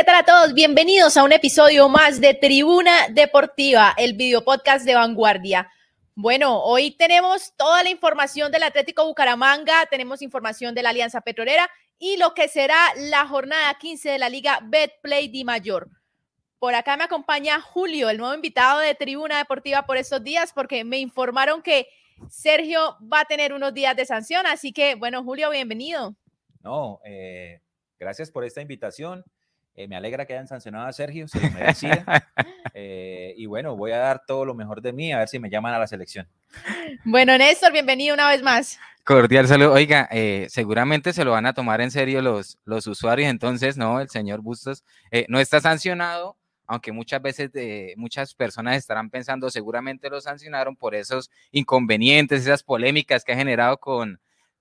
¿qué tal a todos? Bienvenidos a un episodio más de Tribuna Deportiva, el video podcast de Vanguardia. Bueno, hoy tenemos toda la información del Atlético Bucaramanga, tenemos información de la Alianza Petrolera y lo que será la jornada 15 de la Liga Betplay Di Mayor. Por acá me acompaña Julio, el nuevo invitado de Tribuna Deportiva por estos días, porque me informaron que Sergio va a tener unos días de sanción. Así que, bueno, Julio, bienvenido. No, eh, gracias por esta invitación. Eh, me alegra que hayan sancionado a Sergio, se lo merecía. Eh, y bueno, voy a dar todo lo mejor de mí, a ver si me llaman a la selección. Bueno, Néstor, bienvenido una vez más. Cordial saludo. Oiga, eh, seguramente se lo van a tomar en serio los, los usuarios, entonces, no, el señor Bustos no está sancionado, aunque muchas veces muchas personas estarán pensando, seguramente lo sancionaron por esos inconvenientes, esas polémicas que ha generado con,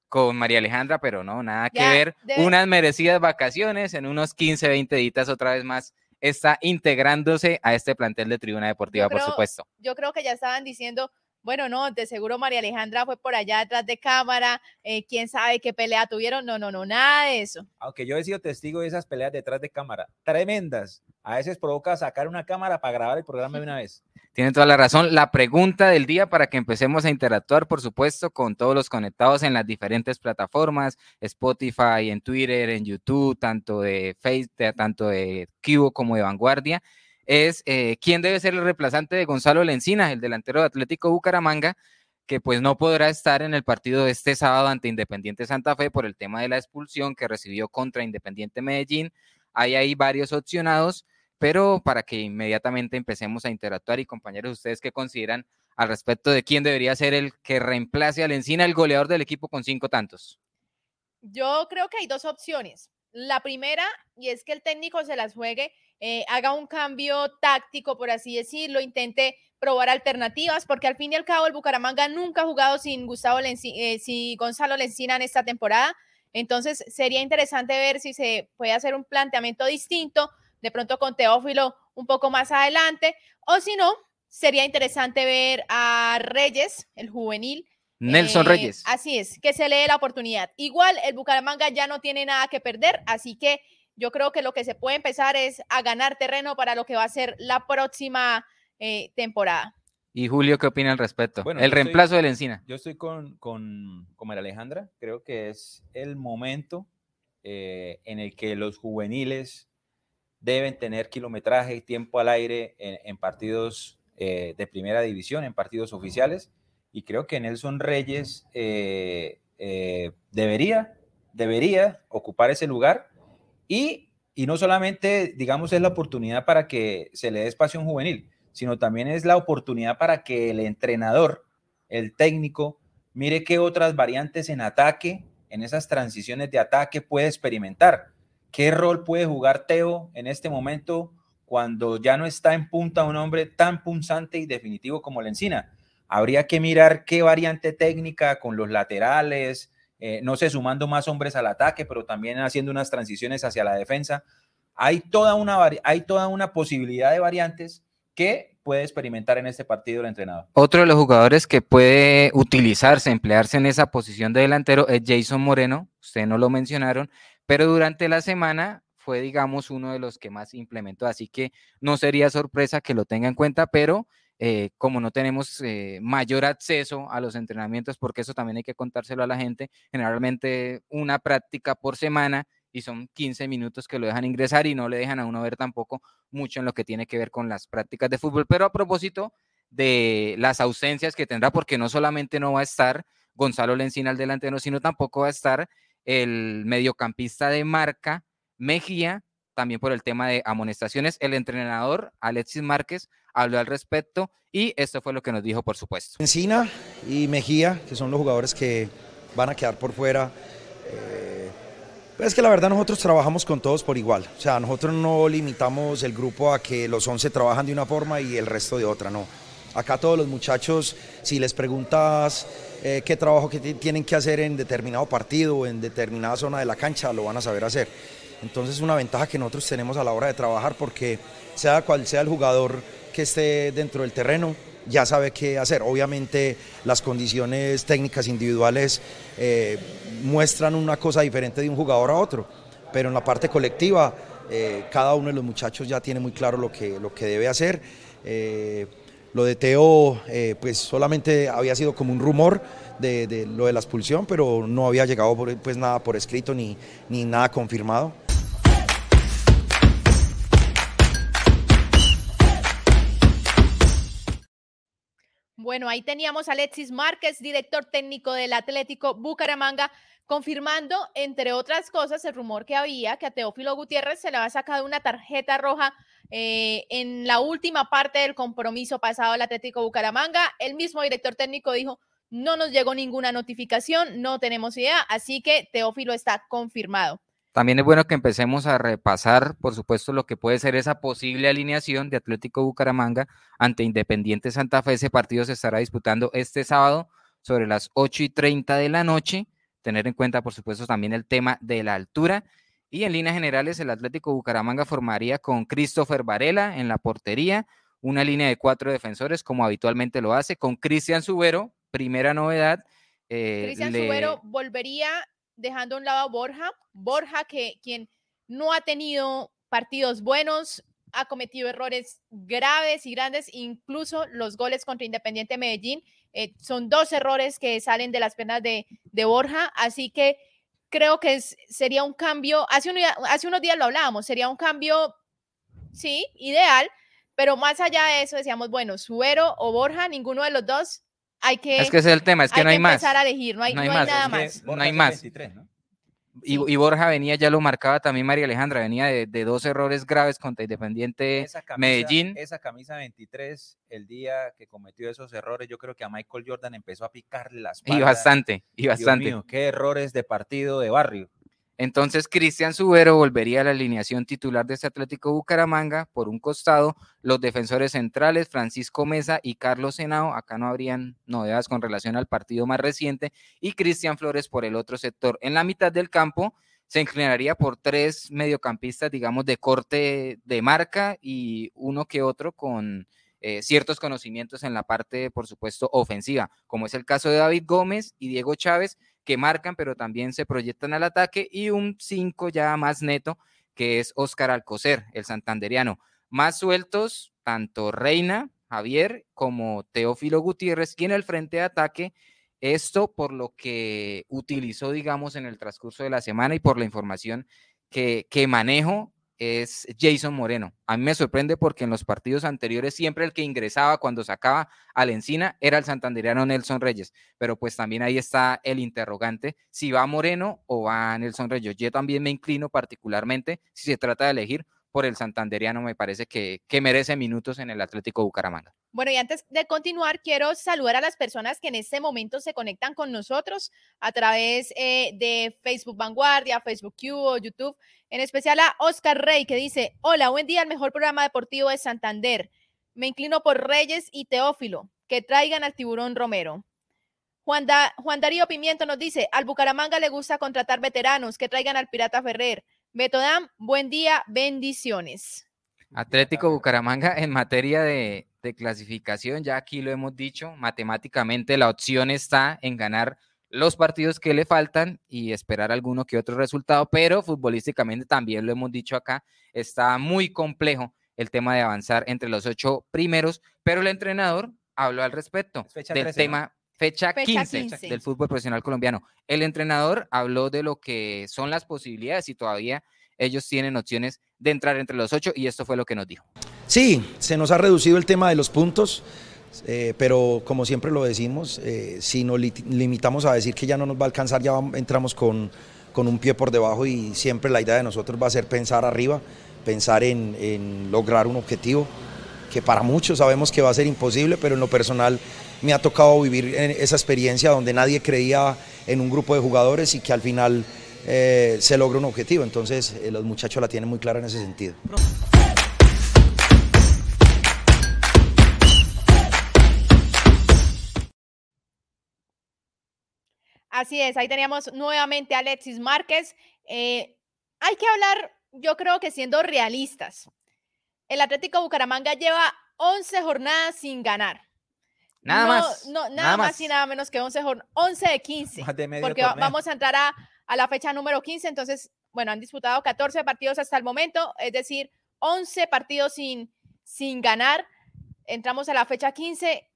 con María Alejandra, pero no, nada que ver. Unas merecidas vacaciones en unos 15, 20 días otra vez más está integrándose a este plantel de Tribuna Deportiva, por supuesto. Yo creo que ya estaban diciendo, bueno, no, de seguro María Alejandra fue por allá detrás de cámara, eh, quién sabe qué pelea tuvieron, no, no, no, nada de eso. Aunque yo he sido testigo de esas peleas detrás de cámara, tremendas. A veces provoca sacar una cámara para grabar el programa de una vez. Tienen toda la razón. La pregunta del día para que empecemos a interactuar, por supuesto, con todos los conectados en las diferentes plataformas, Spotify, en Twitter, en YouTube, tanto de Facebook, tanto de Cubo como de Vanguardia, es eh, quién debe ser el reemplazante de Gonzalo Lencina, el delantero de Atlético Bucaramanga, que pues no podrá estar en el partido de este sábado ante Independiente Santa Fe por el tema de la expulsión que recibió contra Independiente Medellín. Hay varios opcionados pero para que inmediatamente empecemos a interactuar y compañeros, ¿ustedes qué consideran al respecto de quién debería ser el que reemplace al Encina, el goleador del equipo con cinco tantos? Yo creo que hay dos opciones. La primera, y es que el técnico se las juegue, eh, haga un cambio táctico, por así decirlo, intente probar alternativas, porque al fin y al cabo el Bucaramanga nunca ha jugado sin Gustavo eh, sin Gonzalo Lencina en esta temporada. Entonces sería interesante ver si se puede hacer un planteamiento distinto, de pronto con Teófilo un poco más adelante, o si no, sería interesante ver a Reyes, el juvenil. Nelson eh, Reyes. Así es, que se le dé la oportunidad. Igual el Bucaramanga ya no tiene nada que perder, así que yo creo que lo que se puede empezar es a ganar terreno para lo que va a ser la próxima eh, temporada. Y Julio, ¿qué opina al respecto? Bueno, el reemplazo de la Encina. Yo estoy con, con, con María Alejandra. Creo que es el momento eh, en el que los juveniles deben tener kilometraje y tiempo al aire en, partidos eh, de primera división, en partidos oficiales. Y creo que Nelson Reyes eh, eh, debería, debería ocupar ese lugar. Y, y no solamente, digamos, es la oportunidad para que se le dé espacio a un juvenil, sino también es la oportunidad para que el entrenador, el técnico, mire qué otras variantes en ataque, en esas transiciones de ataque puede experimentar ¿Qué rol puede jugar Teo en este momento cuando ya no está en punta un hombre tan punzante y definitivo como Lencina? Habría que mirar qué variante técnica con los laterales, eh, no sé, sumando más hombres al ataque, pero también haciendo unas transiciones hacia la defensa. Hay toda una, hay toda una posibilidad de variantes que puede experimentar en este partido el entrenador. Otro de los jugadores que puede utilizarse, emplearse en esa posición de delantero es Jason Moreno, ustedes no lo mencionaron, pero durante la semana fue, digamos, uno de los que más implementó, así que no sería sorpresa que lo tenga en cuenta, pero eh, como no tenemos eh, mayor acceso a los entrenamientos, porque eso también hay que contárselo a la gente, generalmente una práctica por semana y son 15 minutos que lo dejan ingresar y no le dejan a uno ver tampoco mucho en lo que tiene que ver con las prácticas de fútbol. Pero a propósito de las ausencias que tendrá, porque no solamente no va a estar Gonzalo Lencina al delantero, sino tampoco va a estar el mediocampista de marca Mejía, también por el tema de amonestaciones. El entrenador Alexis Márquez habló al respecto y esto fue lo que nos dijo, por supuesto. Encina y Mejía, que son los jugadores que van a quedar por fuera. Eh, es que la verdad nosotros trabajamos con todos por igual. O sea, nosotros no limitamos el grupo a que los 11 trabajan de una forma y el resto de otra, no. Acá todos los muchachos, si les preguntas eh, qué trabajo que tienen que hacer en determinado partido o en determinada zona de la cancha, lo van a saber hacer. Entonces es una ventaja que nosotros tenemos a la hora de trabajar porque sea cual sea el jugador que esté dentro del terreno, ya sabe qué hacer. Obviamente las condiciones técnicas individuales eh, muestran una cosa diferente de un jugador a otro, pero en la parte colectiva Eh, cada uno de los muchachos ya tiene muy claro lo que, lo que debe hacer. Eh, lo de Teo, pues solamente había sido como un rumor de, de, lo de la expulsión, pero no había llegado pues nada por escrito ni, ni nada confirmado. Bueno, ahí teníamos a Alexis Márquez, director técnico del Atlético Bucaramanga, confirmando, entre otras cosas, el rumor que había que a Teófilo Gutiérrez se le había sacado una tarjeta roja eh, en la última parte del compromiso pasado al Atlético Bucaramanga. El mismo director técnico dijo, no nos llegó ninguna notificación, no tenemos idea, así que Teófilo está confirmado. También es bueno que empecemos a repasar, por supuesto, lo que puede ser esa posible alineación de Atlético Bucaramanga ante Independiente Santa Fe. Ese partido se estará disputando este sábado sobre las 8 y 30 de la noche. Tener en cuenta, por supuesto, también el tema de la altura. Y en líneas generales, el Atlético Bucaramanga formaría con Christopher Varela en la portería, una línea de cuatro defensores, como habitualmente lo hace, con Cristian Subero, primera novedad. Eh, Cristian le... Subero volvería dejando a un lado a Borja. Borja, que quien no ha tenido partidos buenos, ha cometido errores graves y grandes, incluso los goles contra Independiente Medellín. Eh, son dos errores que salen de las penas de, de Borja, así que creo que es, sería un cambio, hace, un, hace unos días lo hablábamos, sería un cambio, sí, ideal, pero más allá de eso decíamos, bueno, Suero o Borja, ninguno de los dos hay que, es que ese es el tema, es que no hay que más. empezar a elegir, no hay, no hay, no hay nada más. No hay más. 23, ¿no? Y, sí. y, Borja venía, ya lo marcaba también María Alejandra, venía de, de dos errores graves contra Independiente esa camisa, Medellín. Esa camisa 23, el día que cometió esos errores, yo creo que a Michael Jordan empezó a picarle las Y bastante, y bastante. Dios mío, qué errores de partido de barrio. Entonces, Cristian Subero volvería a la alineación titular de este Atlético Bucaramanga. Por un costado, los defensores centrales, Francisco Mesa y Carlos Senao. Acá no habrían novedades con relación al partido más reciente. Y Cristian Flores por el otro sector. En la mitad del campo se inclinaría por tres mediocampistas, digamos, de corte de marca y uno que otro con eh, ciertos conocimientos en la parte, por supuesto, ofensiva, como es el caso de David Gómez y Diego Chávez que marcan, pero también se proyectan al ataque, y un 5 ya más neto, que es Óscar Alcocer, el santanderiano. Más sueltos, tanto Reina, Javier, como Teófilo Gutiérrez, y en el frente de ataque, esto por lo que utilizó, digamos, en el transcurso de la semana y por la información que, que manejo, es Jason Moreno. A mí me sorprende porque en los partidos anteriores siempre el que ingresaba cuando sacaba al Encina era el santanderiano Nelson Reyes, pero pues también ahí está el interrogante si va Moreno o va Nelson Reyes. Yo también me inclino particularmente si se trata de elegir por el santanderiano, me parece que, que merece minutos en el Atlético Bucaramanga. Bueno, y antes de continuar, quiero saludar a las personas que en este momento se conectan con nosotros a través eh, de Facebook Vanguardia, Facebook Q YouTube, en especial a Oscar Rey, que dice, hola, buen día, el mejor programa deportivo de Santander. Me inclino por Reyes y Teófilo, que traigan al tiburón Romero. Juan, Juan Darío Pimiento nos dice, al Bucaramanga le gusta contratar veteranos, que traigan al Pirata Ferrer. Betodam, buen día, bendiciones. Atlético Bucaramanga en materia de, de, clasificación, ya aquí lo hemos dicho, matemáticamente la opción está en ganar los partidos que le faltan y esperar alguno que otro resultado, pero futbolísticamente también lo hemos dicho acá, está muy complejo el tema de avanzar entre los ocho primeros, pero el entrenador habló al respecto del 13, tema. ¿no? Fecha, fecha 15, 15, del fútbol profesional colombiano. El entrenador habló de lo que son las posibilidades y todavía ellos tienen opciones de entrar entre los ocho y esto fue lo que nos dijo. Sí, se nos ha reducido el tema de los puntos, eh, pero como siempre lo decimos, eh, si nos li limitamos a decir que ya no nos va a alcanzar, ya vamos, entramos con, con, un pie por debajo y siempre la idea de nosotros va a ser pensar arriba, pensar en, en lograr un objetivo que para muchos sabemos que va a ser imposible, pero en lo personal me ha tocado vivir esa experiencia donde nadie creía en un grupo de jugadores y que al final eh, se logra un objetivo. Entonces eh, los muchachos la tienen muy clara en ese sentido. Así es, ahí teníamos nuevamente a Alexis Márquez. Eh, hay que hablar, yo creo que siendo realistas, el Atlético Bucaramanga lleva 11 jornadas sin ganar. Nada no, más. No, nada, nada más. más y nada menos que 11, 11 de 15. Más de porque torneo. vamos a entrar a, a, la fecha número 15, entonces bueno, han disputado 14 partidos hasta el momento, es decir, 11 partidos sin, sin ganar. Entramos a la fecha 15.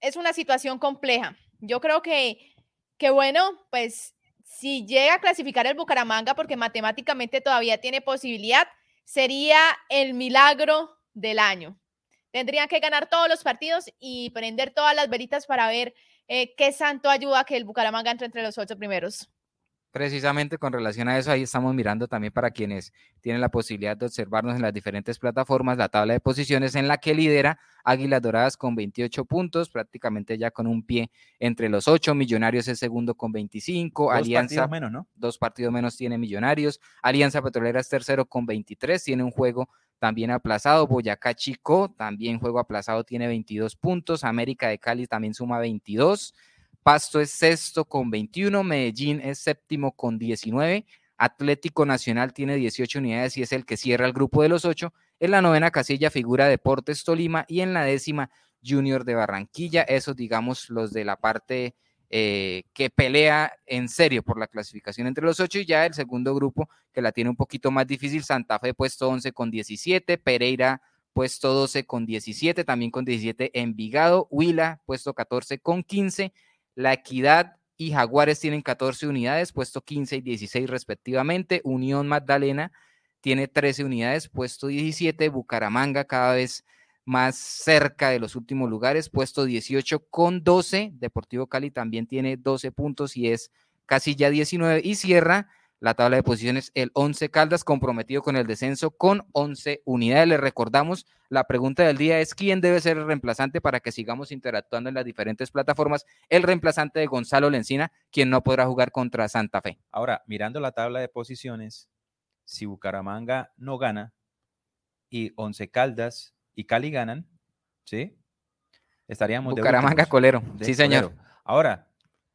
Es una situación compleja. Yo creo que, que bueno, pues si llega a clasificar el Bucaramanga, porque matemáticamente todavía tiene posibilidad, sería el milagro del año. Tendrían que ganar todos los partidos y prender todas las veritas para ver eh, qué santo ayuda que el Bucaramanga entre entre los ocho primeros. Precisamente con relación a eso, ahí estamos mirando también para quienes tienen la posibilidad de observarnos en las diferentes plataformas la tabla de posiciones en la que lidera Águilas Doradas con 28 puntos, prácticamente ya con un pie entre los ocho. Millonarios es segundo con 25. Dos Alianza, partidos menos, ¿no? dos partidos menos tiene Millonarios. Alianza Petrolera es tercero con 23, tiene un juego también aplazado. Boyacá Chico, también juego aplazado, tiene 22 puntos. América de Cali también suma 22. Pasto es sexto con 21, Medellín es séptimo con 19, Atlético Nacional tiene 18 unidades y es el que cierra el grupo de los ocho. En la novena casilla figura Deportes Tolima y en la décima Junior de Barranquilla. Esos, digamos, los de la parte eh, que pelea en serio por la clasificación entre los ocho y ya el segundo grupo que la tiene un poquito más difícil, Santa Fe puesto 11 con 17, Pereira puesto 12 con 17, también con 17 Envigado, Huila puesto 14 con 15, La Equidad y Jaguares tienen 14 unidades, puesto 15 y 16 respectivamente, Unión Magdalena tiene 13 unidades, puesto 17, Bucaramanga cada vez más cerca de los últimos lugares, puesto 18 con 12. Deportivo Cali también tiene 12 puntos y es casi ya 19 y cierra la tabla de posiciones el 11 Caldas comprometido con el descenso con 11 unidades. Le recordamos, la pregunta del día es quién debe ser el reemplazante para que sigamos interactuando en las diferentes plataformas. El reemplazante de Gonzalo Lencina, quien no podrá jugar contra Santa Fe. Ahora, mirando la tabla de posiciones, si Bucaramanga no gana y Once Caldas y Cali ganan, ¿sí? Estaríamos de Bucaramanga últimos, Colero. de Sí, señor. Ahora,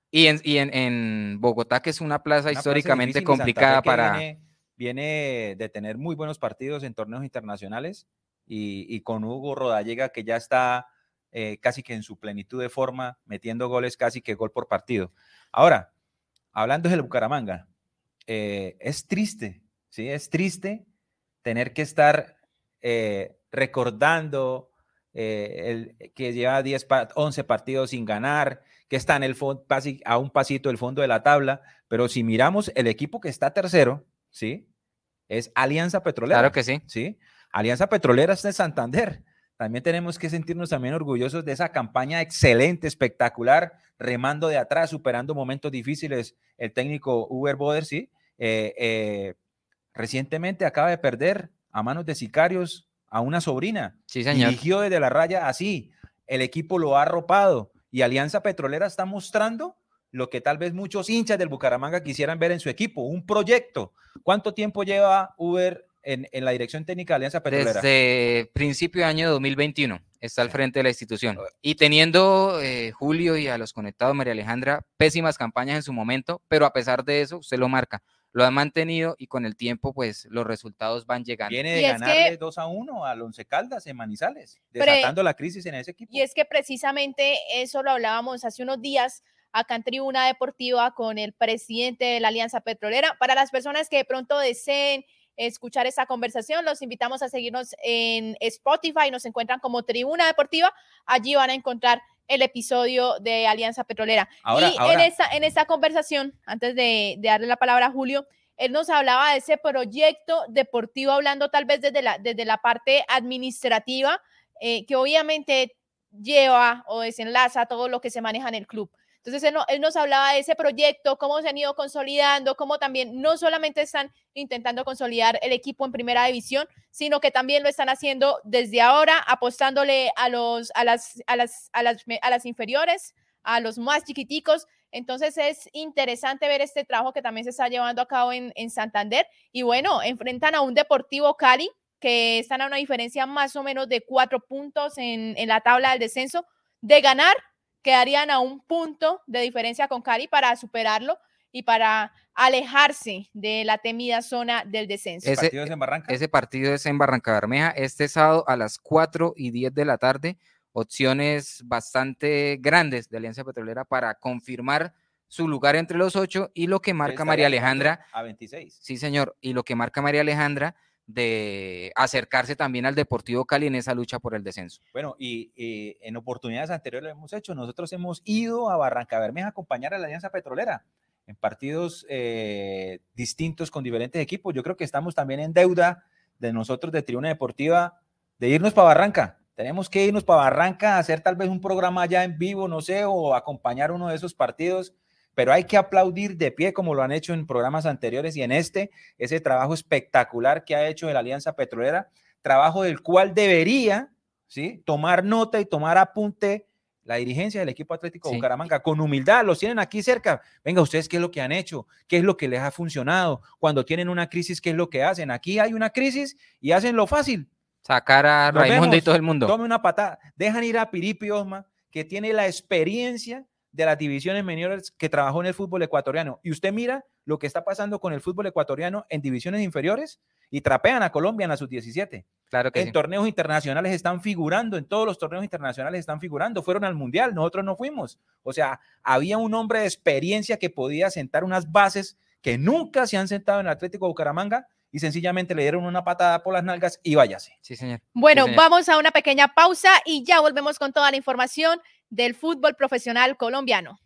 Y en, y en, en Bogotá, que es una plaza una históricamente complicada para... Viene, viene de tener muy buenos partidos en torneos internacionales y, y con Hugo Rodallega que ya está eh, casi que en su plenitud de forma, metiendo goles casi que gol por partido. Ahora, hablando del Bucaramanga, eh, es triste, ¿sí? Es triste tener que estar eh, recordando eh, el, que lleva 10, pa- 11 partidos sin ganar, que está en el a un pasito del fondo de la tabla, pero si miramos el equipo que está tercero, ¿sí? Es Alianza Petrolera. Claro que sí. ¿sí? Alianza Petrolera es de Santander. También tenemos que sentirnos también orgullosos de esa campaña excelente, espectacular, remando de atrás, superando momentos difíciles. El técnico Uber Boder, sí. Eh, eh, recientemente acaba de perder a manos de sicarios a una sobrina. Sí, señor. Dirigió desde la raya así. El equipo lo ha arropado y Alianza Petrolera está mostrando lo que tal vez muchos hinchas del Bucaramanga quisieran ver en su equipo, un proyecto. ¿Cuánto tiempo lleva Uber en, en la dirección técnica de Alianza Petrolera? Desde principio de año 2021 está al frente de la institución. Y teniendo eh, Julio y a los conectados, María Alejandra, pésimas campañas en su momento, pero a pesar de eso, usted lo marca. Lo ha mantenido y con el tiempo, pues los resultados van llegando. Viene de Y es que- ganarle 2 a 1 al Once Caldas en Manizales, Pre- desatando la crisis en ese equipo. Y es que precisamente eso lo hablábamos hace unos días acá en Tribuna Deportiva con el presidente de la Alianza Petrolera. Para las personas que de pronto deseen escuchar esta conversación, los invitamos a seguirnos en Spotify, nos encuentran como Tribuna Deportiva, allí van a encontrar el episodio de Alianza Petrolera. Ahora- y en, esta, en esta conversación, antes de, de darle la palabra a Julio, él nos hablaba de ese proyecto deportivo, hablando tal vez desde la, desde la parte administrativa, eh, que obviamente lleva o desenlaza todo lo que se maneja en el club. Entonces, él, no- nos hablaba de ese proyecto, cómo se han ido consolidando, cómo también no solamente están intentando consolidar el equipo en primera división, sino que también lo están haciendo desde ahora, apostándole a, los, a, las, a, las, a, las, a las inferiores, a los más chiquiticos. Entonces, es interesante ver este trabajo que también se está llevando a cabo en, en Santander. Y bueno, enfrentan a un Deportivo Cali que están a una diferencia más o menos de cuatro puntos en, en la tabla del descenso. De ganar, quedarían a un punto de diferencia con Cali para superarlo y para alejarse de la temida zona del descenso. Ese- partidos en Barranca. Ese partido es en Barranca Bermeja este sábado a las 4 y 10 de la tarde. Opciones bastante grandes de Alianza Petrolera para confirmar su lugar entre los ocho y lo que marca María Alejandra. A 26. Sí, señor. Y lo que marca María Alejandra de acercarse también al Deportivo Cali en esa lucha por el descenso. Bueno, y, en oportunidades anteriores lo hemos hecho. Nosotros hemos ido a Barranca Bermeja a acompañar a la Alianza Petrolera en partidos eh, distintos con diferentes equipos. Yo creo que estamos también en deuda de nosotros de Tribuna Deportiva de irnos para Barranca. Tenemos que irnos para Barranca a hacer tal vez un programa ya en vivo, no sé, o acompañar uno de esos partidos pero hay que aplaudir de pie como lo han hecho en programas anteriores y en este, ese trabajo espectacular que ha hecho la Alianza Petrolera, trabajo del cual debería ¿sí? tomar nota y tomar apunte la dirigencia del equipo Atlético de Bucaramanga, con humildad, los tienen aquí cerca. Venga, ustedes, ¿qué es lo que han hecho? ¿Qué es lo que les ha funcionado? Cuando tienen una crisis, ¿qué es lo que hacen? Aquí hay una crisis y hacen lo fácil. Sacar a Raimundo y todo el mundo. Tome una patada. Dejan ir a Piripi Osma, que tiene la experiencia de las divisiones menores que trabajó en el fútbol ecuatoriano. Y usted mira lo que está pasando con el fútbol ecuatoriano en divisiones inferiores y trapean a Colombia en la sub-17. Claro que en torneos internacionales están figurando, en todos los torneos internacionales están figurando. Fueron al Mundial, nosotros no fuimos. O sea, había un hombre de experiencia que podía sentar unas bases que nunca se han sentado en el Atlético Bucaramanga y sencillamente le dieron una patada por las nalgas y váyase. Sí, señor. Bueno, vamos a una pequeña pausa y ya volvemos con toda la información del fútbol profesional colombiano.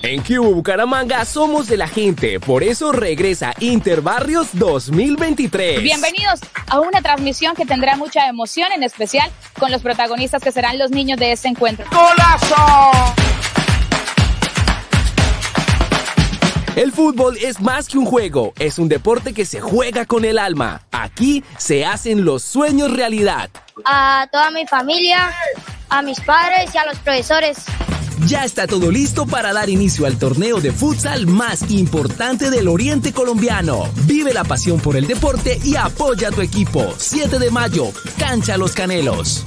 En Cubo Bucaramanga somos de la gente, por eso regresa Interbarrios 2023. Bienvenidos a una transmisión que tendrá mucha emoción, en especial con los protagonistas que serán los niños de este encuentro. ¡Golazo! El fútbol es más que un juego, es un deporte que se juega con el alma. Aquí se hacen los sueños realidad. A toda mi familia, a mis padres y a los profesores. Ya está todo listo para dar inicio al torneo de futsal más importante del oriente colombiano. Vive la pasión por el deporte y apoya a tu equipo. 7 de mayo, Cancha Los Canelos.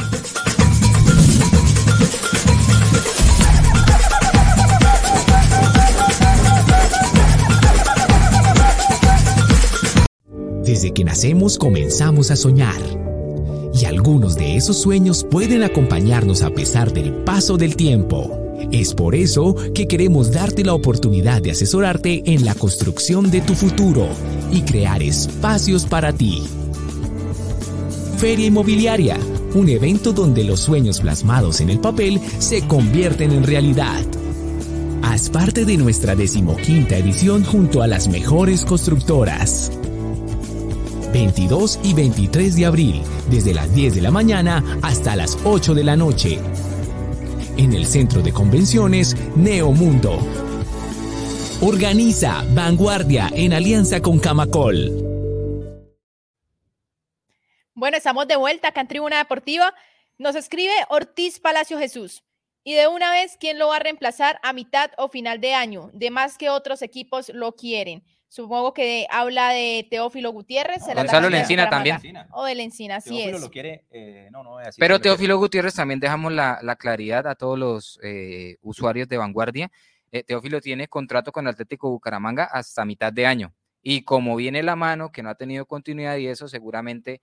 Desde que nacemos comenzamos a soñar. Y algunos de esos sueños pueden acompañarnos a pesar del paso del tiempo. Es por eso que queremos darte la oportunidad de asesorarte en la construcción de tu futuro y crear espacios para ti. Feria Inmobiliaria, un evento donde los sueños plasmados en el papel se convierten en realidad. Haz parte de nuestra decimoquinta edición junto a las mejores constructoras. 22 y 23 de abril, desde las 10 de la mañana hasta las 8 de la noche. En el Centro de Convenciones Neomundo. Organiza Vanguardia en alianza con Camacol. Bueno, estamos de vuelta acá en Tribuna Deportiva. Nos escribe Ortiz Palacio Jesús. Y de una vez, ¿quién lo va a reemplazar a mitad o final de año? De más que otros equipos lo quieren. Supongo que habla de Teófilo Gutiérrez. Gonzalo Lencina también. O de Lencina, así es. Lo quiere, eh, no, no, así Pero Teófilo Gutiérrez también dejamos la, claridad a todos los eh, usuarios de vanguardia. Eh, Teófilo tiene contrato con Atlético Bucaramanga hasta mitad de año. Y como viene la mano, que no ha tenido continuidad y eso, seguramente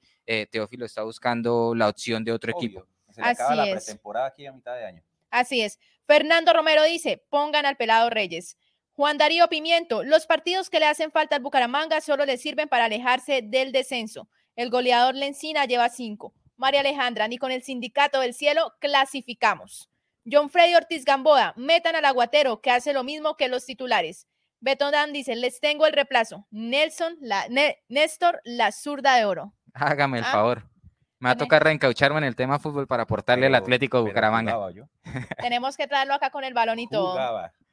Teófilo está buscando la opción de otro equipo. Se le acaba la pretemporada aquí a mitad de año. Así es. Fernando Romero dice, pongan al pelado Reyes. Juan Darío Pimiento, los partidos que le hacen falta al Bucaramanga solo le sirven para alejarse del descenso. El goleador Lencina lleva cinco. María Alejandra, ni con el Sindicato del Cielo clasificamos. John Freddy Ortiz Gamboa, metan al aguatero, que hace lo mismo que los titulares. Beto Dan dice, les tengo el reemplazo. Nelson, la, Néstor, la zurda de oro. Hágame el ah, favor. Me va a tocar reencaucharme en el tema fútbol para aportarle al Atlético de Bucaramanga. Tenemos que traerlo acá con el balón y todo.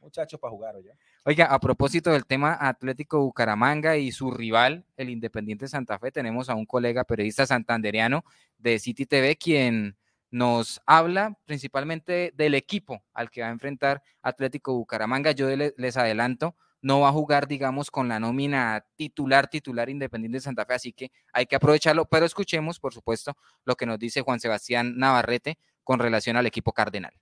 Muchacho para jugar, oye. Oiga, a propósito del tema Atlético Bucaramanga y su rival, el Independiente Santa Fe, tenemos a un colega periodista santanderiano de City TV quien nos habla principalmente del equipo al que va a enfrentar Atlético Bucaramanga. Yo les adelanto, no va a jugar, digamos, con la nómina titular, titular Independiente Santa Fe, así que hay que aprovecharlo, pero escuchemos, por supuesto, lo que nos dice Juan Sebastián Navarrete con relación al equipo cardenal.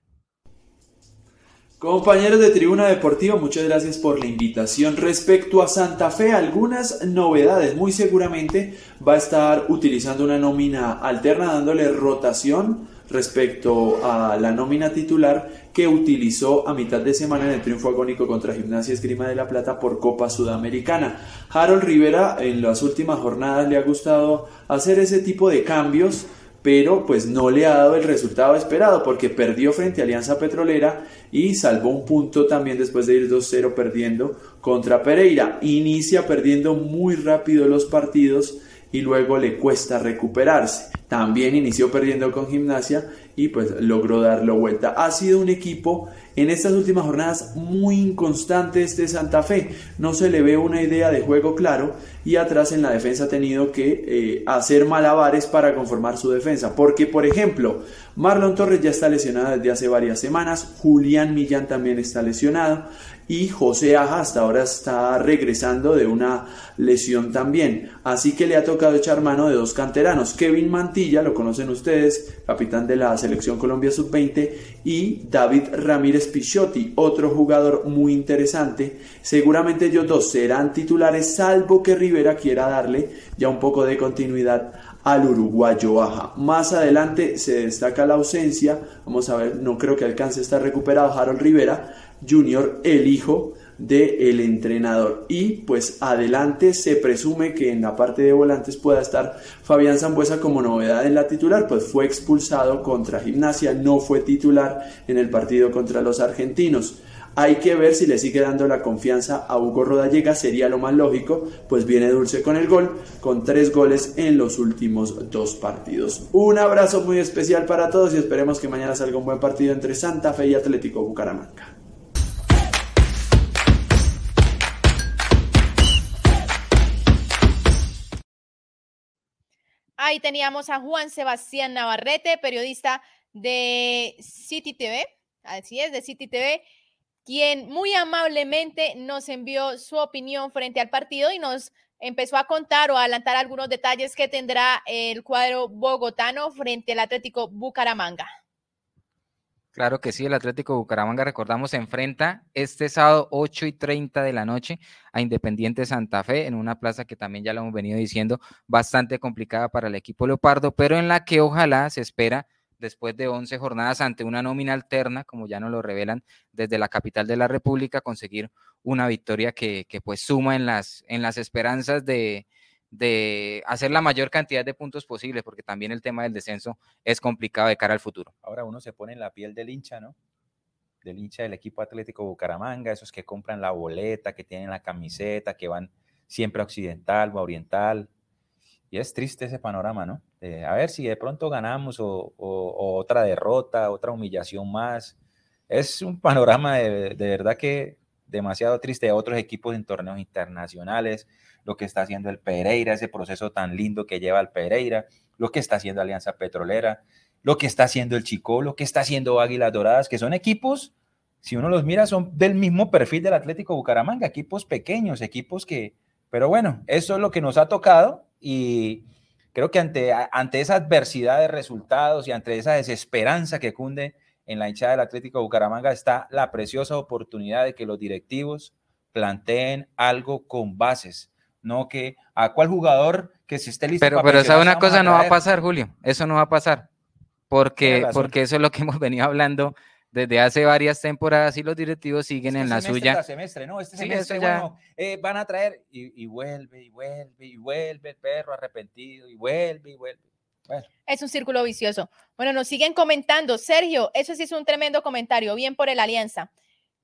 Compañeros de Tribuna Deportiva, muchas gracias por la invitación. Respecto a Santa Fe, algunas novedades. Muy seguramente va a estar utilizando una nómina alterna, dándole rotación respecto a la nómina titular que utilizó a mitad de semana en el triunfo agónico contra Gimnasia Esgrima de la Plata por Copa Sudamericana. Harold Rivera en las últimas jornadas le ha gustado hacer ese tipo de cambios pero pues no le ha dado el resultado esperado porque perdió frente a Alianza Petrolera y salvó un punto también después de ir 2-0 perdiendo contra Pereira. Inicia perdiendo muy rápido los partidos y luego le cuesta recuperarse. También inició perdiendo con Gimnasia y pues logró darlo vuelta. Ha sido un equipo en estas últimas jornadas muy inconstante este Santa Fe. No se le ve una idea de juego claro y atrás en la defensa ha tenido que eh, hacer malabares para conformar su defensa. Porque, por ejemplo, Marlon Torres ya está lesionado desde hace varias semanas, Julián Millán también está lesionado y José Aja hasta ahora está regresando de una lesión también. Así que le ha tocado echar mano de dos canteranos, Kevin Mantilla, lo conocen ustedes, capitán de la selección Colombia Sub-20, y David Ramírez Pichotti, otro jugador muy interesante. Seguramente ellos dos serán titulares, salvo que Rivera quiera darle ya un poco de continuidad al uruguayo Aja. Más adelante se destaca la ausencia, vamos a ver, no creo que alcance a estar recuperado Harold Rivera, Junior, el hijo del entrenador. Y pues adelante se presume que en la parte de volantes pueda estar Fabián Zambuesa como novedad en la titular, pues fue expulsado contra Gimnasia, no fue titular en el partido contra los argentinos. Hay que ver si le sigue dando la confianza a Hugo Rodallega, sería lo más lógico, pues viene dulce con el gol, con tres goles en los últimos dos partidos. Un abrazo muy especial para todos y esperemos que mañana salga un buen partido entre Santa Fe y Atlético Bucaramanga. Ahí teníamos a Juan Sebastián Navarrete, periodista de City TV, así es, de City TV, quien muy amablemente nos envió su opinión frente al partido y nos empezó a contar o a adelantar algunos detalles que tendrá el cuadro bogotano frente al Atlético Bucaramanga. Claro que sí, el Atlético Bucaramanga, recordamos, se enfrenta este sábado 8 y 30 de la noche a Independiente Santa Fe en una plaza que también ya lo hemos venido diciendo, bastante complicada para el equipo Leopardo, pero en la que ojalá se espera después de 11 jornadas ante una nómina alterna, como ya nos lo revelan desde la capital de la República, conseguir una victoria que, que pues suma en las, en las esperanzas de, de hacer la mayor cantidad de puntos posibles, porque también el tema del descenso es complicado de cara al futuro. Ahora uno se pone en la piel del hincha, ¿no? Del hincha del equipo Atlético Bucaramanga, esos que compran la boleta, que tienen la camiseta, que van siempre a occidental o a oriental. Y es triste ese panorama, ¿no? a ver si de pronto ganamos o, otra derrota, otra humillación más. Es un panorama de, de verdad que demasiado triste otros equipos en torneos internacionales lo que está haciendo el Pereira, ese proceso tan lindo que lleva el Pereira, lo que está haciendo Alianza Petrolera, lo que está haciendo el Chico, lo que está haciendo Águilas Doradas, que son equipos, si uno los mira, son del mismo perfil del Atlético Bucaramanga, equipos pequeños, equipos que, pero bueno, eso es lo que nos ha tocado y creo que ante, ante esa adversidad de resultados y ante esa desesperanza que cunde en la hinchada del Atlético Bucaramanga está la preciosa oportunidad de que los directivos planteen algo con bases, no que a cuál jugador que se esté listo. Pero, pero esa una cosa no va a pasar, Julio, eso no va a pasar, porque, porque eso es lo que hemos venido hablando desde hace varias temporadas y los directivos siguen en la suya. semestre, no, este semestre, bueno, eh, van a traer y, vuelve, y vuelve, y vuelve el perro arrepentido, y vuelve, y vuelve. Es un círculo vicioso. Bueno, nos siguen comentando. Sergio, eso sí es un tremendo comentario. Bien por el Alianza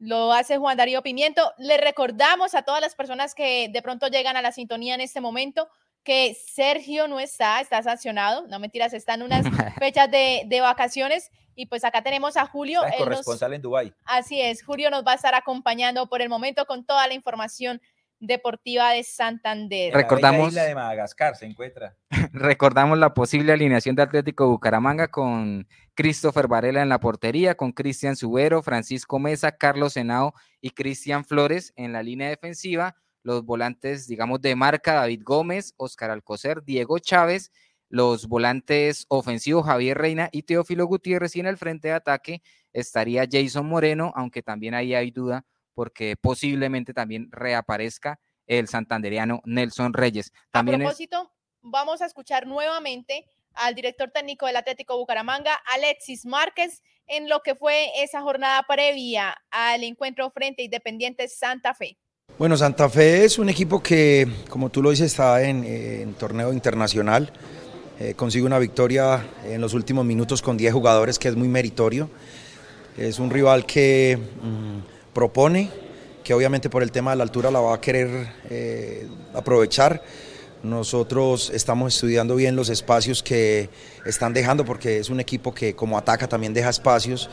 lo hace Juan Darío Pimiento. Le recordamos a todas las personas que de pronto llegan a la sintonía en este momento que Sergio no está, está sancionado, no mentiras, está en unas fechas de, vacaciones y pues acá tenemos a Julio. Es corresponsal en Dubái. Así es, Julio nos va a estar acompañando por el momento con toda la información Deportiva de Santander. Recordamos. La de Madagascar se encuentra. recordamos la posible alineación de Atlético Bucaramanga con Christopher Varela en la portería, con Cristian Subero, Francisco Mesa, Carlos Senao y Cristian Flores en la línea defensiva. Los volantes, digamos, de marca, David Gómez, Oscar Alcocer, Diego Chávez, los volantes ofensivos Javier Reina y Teófilo Gutiérrez y en el frente de ataque estaría Jason Moreno, aunque también ahí hay duda porque posiblemente también reaparezca el santanderiano Nelson Reyes. También a propósito, vamos a escuchar nuevamente al director técnico del Atlético Bucaramanga, Alexis Márquez, en lo que fue esa jornada previa al encuentro frente a Independiente Santa Fe. Bueno, Santa Fe es un equipo que, como tú lo dices, está en, torneo internacional. Eh, consigue una victoria en los últimos minutos con 10 jugadores, que es muy meritorio. Es un rival que mm, propone, que obviamente por el tema de la altura la va a querer eh, aprovechar nosotros estamos estudiando bien los espacios que están dejando porque es un equipo que como ataca también deja espacios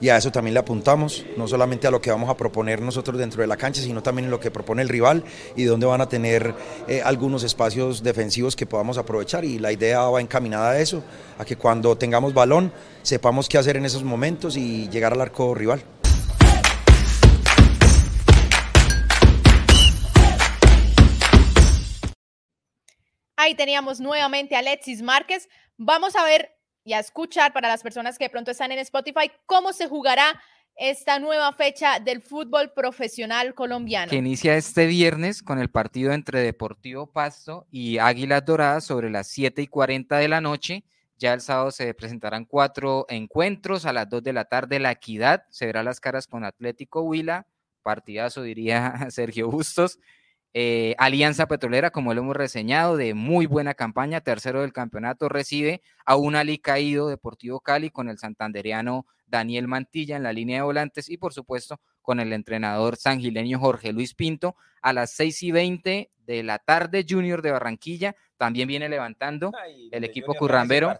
y a eso también le apuntamos, no solamente a lo que vamos a proponer nosotros dentro de la cancha, sino también en lo que propone el rival y dónde van a tener eh, algunos espacios defensivos que podamos aprovechar y la idea va encaminada a eso, a que cuando tengamos balón sepamos qué hacer en esos momentos y llegar al arco rival. Ahí teníamos nuevamente a Alexis Márquez. Vamos a ver y a escuchar para las personas que de pronto están en Spotify cómo se jugará esta nueva fecha del fútbol profesional colombiano. Que inicia este viernes con el partido entre Deportivo Pasto y Águilas Doradas sobre las 7 y 40 de la noche. Ya el sábado se presentarán cuatro encuentros a las 2 de la tarde. La Equidad se verá las caras con Atlético Huila, partidazo diría Sergio Bustos. Eh, Alianza Petrolera, como lo hemos reseñado, de muy buena campaña, tercero del campeonato, recibe a un alicaído Deportivo Cali con el santanderiano Daniel Mantilla en la línea de volantes y por supuesto con el entrenador sangileño Jorge Luis Pinto. A las 6 y 20 de la tarde Junior de Barranquilla, también viene levantando el equipo currambero,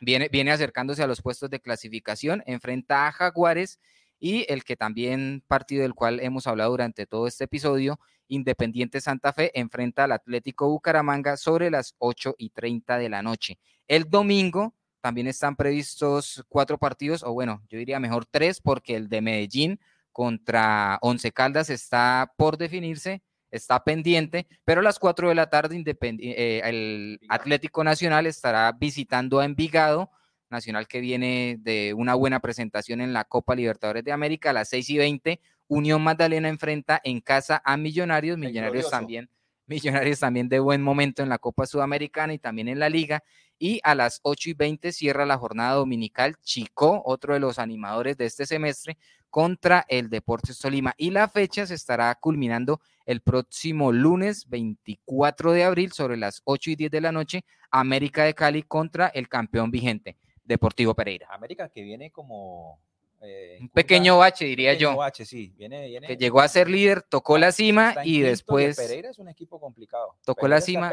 viene, viene acercándose a los puestos de clasificación, enfrenta a Jaguares y el que también partido del cual hemos hablado durante todo este episodio, Independiente Santa Fe enfrenta al Atlético Bucaramanga sobre las 8 y 30 de la noche. El domingo también están previstos cuatro partidos, o bueno, yo diría mejor tres, porque el de Medellín contra Once Caldas está por definirse, está pendiente, pero a las 4 de la tarde eh, el Atlético Nacional estará visitando a Envigado Nacional que viene de una buena presentación en la Copa Libertadores de América a las 6 y 20. Unión Magdalena enfrenta en casa a Millonarios, Millonarios también, Millonarios también de buen momento en la Copa Sudamericana y también en la Liga. Y a las 8 y 20 cierra la jornada dominical Chico, otro de los animadores de este semestre, contra el Deportes Tolima. Y la fecha se estará culminando el próximo lunes 24 de abril sobre las 8 y 10 de la noche, América de Cali contra el campeón vigente. Deportivo Pereira. América que viene como... Eh, un pequeño bache, diría yo. Bache, sí. Viene, que llegó a ser líder, tocó la cima y después... Pereira es un equipo complicado. Tocó la cima.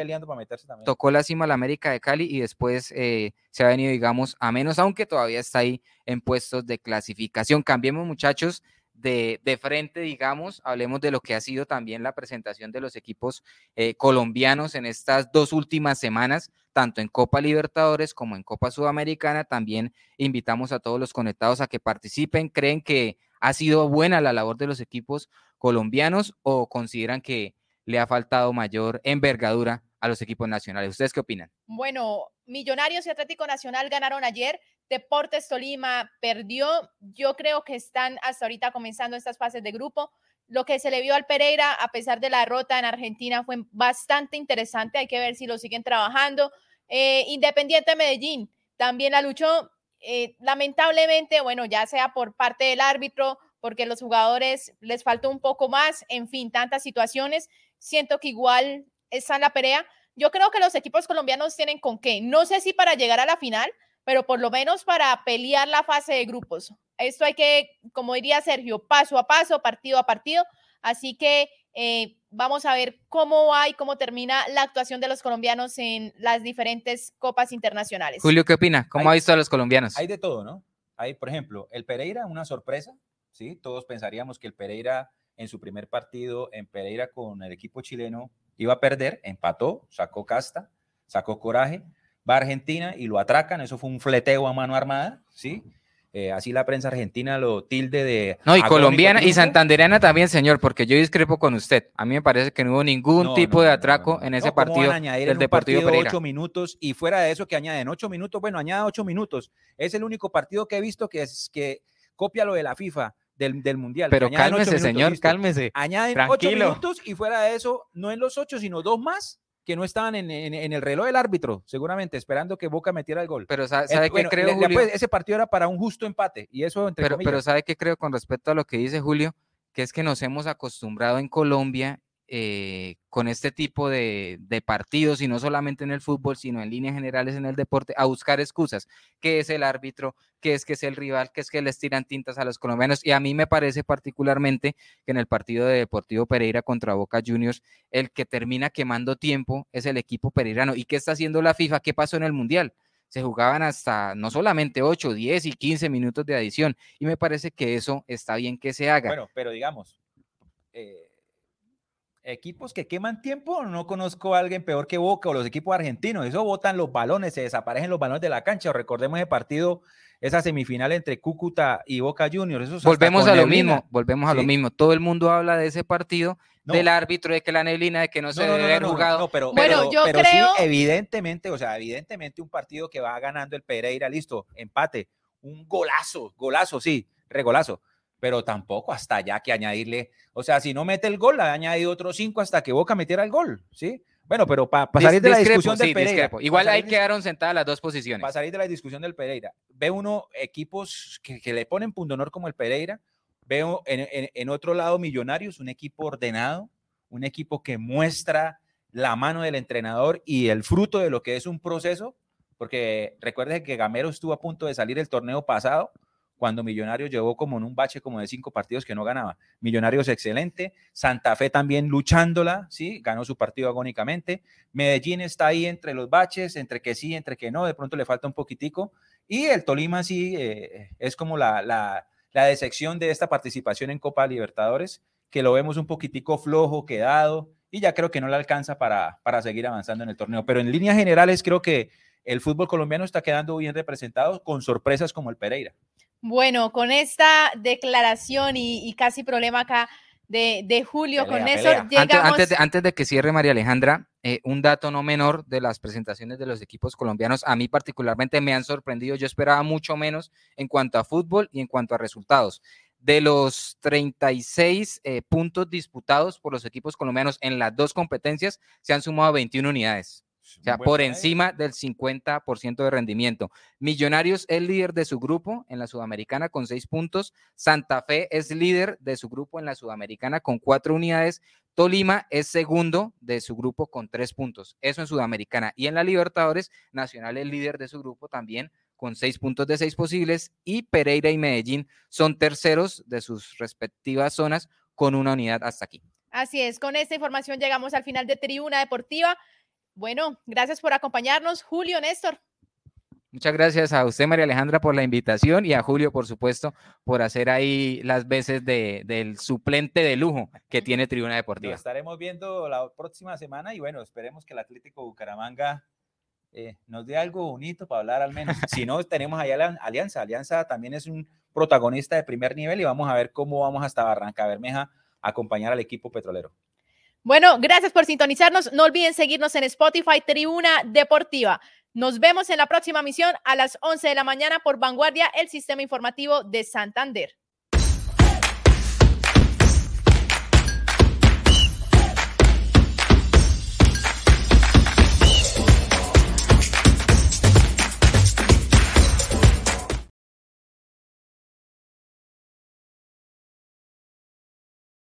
Tocó la cima la América de Cali y después eh, se ha venido, digamos, a menos, aunque todavía está ahí en puestos de clasificación. Cambiemos, muchachos, de, frente, digamos, hablemos de lo que ha sido también la presentación de los equipos eh, colombianos en estas dos últimas semanas, tanto en Copa Libertadores como en Copa Sudamericana. También invitamos a todos los conectados a que participen. ¿Creen que ha sido buena la labor de los equipos colombianos o consideran que le ha faltado mayor envergadura a los equipos nacionales? ¿Ustedes qué opinan? Bueno, Millonarios y Atlético Nacional ganaron ayer. Deportes Tolima perdió. Yo creo que están hasta ahorita comenzando estas fases de grupo. Lo que se le vio al Pereira, a pesar de la derrota en Argentina, fue bastante interesante. Hay que ver si lo siguen trabajando. Eh, Independiente Medellín también la luchó. Eh, lamentablemente, bueno, ya sea por parte del árbitro, porque los jugadores les faltó un poco más, en fin, tantas situaciones. Siento que igual está la pelea. Yo creo que los equipos colombianos tienen con qué. No sé si para llegar a la final, pero por lo menos para pelear la fase de grupos. Esto hay que, como diría Sergio, paso a paso, partido a partido. Así que eh, vamos a ver cómo va y cómo termina la actuación de los colombianos en las diferentes copas internacionales. Julio, ¿qué opina? ¿Cómo ha visto a los colombianos? Hay de todo, ¿no? Hay, por ejemplo, el Pereira, una sorpresa, ¿sí? Todos pensaríamos que el Pereira en su primer partido en Pereira con el equipo chileno iba a perder, empató, sacó casta, sacó coraje, va a Argentina y lo atracan, eso fue un fleteo a mano armada, ¿sí? eh, así la prensa argentina lo tilde de... No, y colombiana y santandereana también, señor, porque yo discrepo con usted. A mí me parece que no hubo ningún No, tipo no, de atraco no. en ese No, ¿cómo van partido añadir del Deportivo partido Pereira. ocho minutos y fuera de eso que añaden ocho minutos, bueno, añada ocho minutos. Es el único partido que he visto que es que copia lo de la FIFA del, del Mundial. Pero cálmese, minutos, señor, listo. cálmese. Añaden ocho minutos y fuera de eso, no en los ocho, sino dos más que no estaban en, en- en el reloj del árbitro, seguramente, esperando que Boca metiera el gol. Pero sa- Eh, ¿sabe qué creo, le- Julio? después, ese partido era para un justo empate y eso entre Pero, pero. ¿sabe qué creo con respecto a lo que dice Julio? Que es que nos hemos acostumbrado en Colombia eh, con este tipo de, partidos, y no solamente en el fútbol, sino en líneas generales en el deporte, a buscar excusas. ¿Qué es el árbitro? ¿Qué es que es el rival? ¿Qué es que les tiran tintas a los colombianos? Y a mí me parece particularmente que en el partido de Deportivo Pereira contra Boca Juniors, el que termina quemando tiempo es el equipo pereirano. ¿Y qué está haciendo la FIFA? ¿Qué pasó en el Mundial? se jugaban hasta no solamente 8, 10 y 15 minutos de adición. Y me parece que eso está bien que se haga. Bueno, pero digamos, eh, equipos que queman tiempo, no conozco a alguien peor que Boca o los equipos argentinos. Eso botan los balones, se desaparecen los balones de la cancha. O recordemos ese partido, esa semifinal entre Cúcuta y Boca Juniors. Eso es hasta volvemos a lo neblina. mismo, volvemos a lo mismo. Todo el mundo habla de ese partido, No. del árbitro, de que la neblina, de que no se debe haber jugado. no, pero, Bueno, pero- yo pero creo- sí, evidentemente, o sea, evidentemente un partido que va ganando el Pereira, listo, empate, un golazo, golazo, sí, regolazo, pero tampoco hasta allá que añadirle, o sea, si no mete el gol, ha añadido otros cinco hasta que Boca metiera el gol, ¿sí? Bueno, pero para Dis- salir de la discrepo, discusión del sí, Pereira. discrepo. pa' Igual ahí quedaron sentadas las dos posiciones. para salir de la discusión del Pereira, ve uno equipos que, que le ponen pundonor como el Pereira, veo en, en- en otro lado Millonarios, un equipo ordenado, un equipo que muestra la mano del entrenador y el fruto de lo que es un proceso, porque recuerde que Gamero estuvo a punto de salir el torneo pasado, cuando Millonarios llegó como en un bache como de cinco partidos que no ganaba. Millonarios excelente, Santa Fe también luchándola, ¿sí? Ganó su partido agónicamente. Medellín está ahí entre los baches, entre que sí, entre que no, de pronto le falta un poquitico. Y el Tolima sí eh, es como la, la, la decepción de esta participación en Copa Libertadores, que lo vemos un poquitico flojo, quedado, y ya creo que no le alcanza para, para seguir avanzando en el torneo. Pero en líneas generales creo que el fútbol colombiano está quedando bien representado con sorpresas como el Pereira. Bueno, con esta declaración y, y casi problema acá de, de Julio, con eso pelea. Antes, llegamos. antes de, antes de que cierre María Alejandra, eh, un dato no menor de las presentaciones de los equipos colombianos, a mí particularmente me han sorprendido, yo esperaba mucho menos en cuanto a fútbol y en cuanto a resultados. De los 36 eh, puntos disputados por los equipos colombianos en las dos competencias, se han sumado 21 unidades. O sea, por encima del 50% de rendimiento. Millonarios es líder de su grupo en la Sudamericana con seis puntos. Santa Fe es líder de su grupo en la Sudamericana con cuatro unidades. Tolima es segundo de su grupo con tres puntos. Eso en Sudamericana. Y en la Libertadores, Nacional es líder de su grupo también con seis puntos de seis posibles. Y Pereira y Medellín son terceros de sus respectivas zonas con una unidad hasta aquí. Así es, con esta información llegamos al final de Tribuna Deportiva. Bueno, gracias por acompañarnos, Julio, Néstor. Muchas gracias a usted, María Alejandra, por la invitación y a Julio, por supuesto, por hacer ahí las veces de, del suplente de lujo que tiene Tribuna Nos Deportiva. estaremos viendo la próxima semana y bueno, esperemos que el Atlético Bucaramanga eh, nos dé algo bonito para hablar al menos. si no, tenemos allá la Alianza. Alianza también es un protagonista de primer nivel y vamos a ver cómo vamos hasta Barranca Bermeja a acompañar al equipo petrolero. Bueno, gracias por sintonizarnos. No olviden seguirnos en Spotify, Tribuna Deportiva. Nos vemos en la próxima misión a las 11 de la mañana por Vanguardia, el sistema informativo de Santander.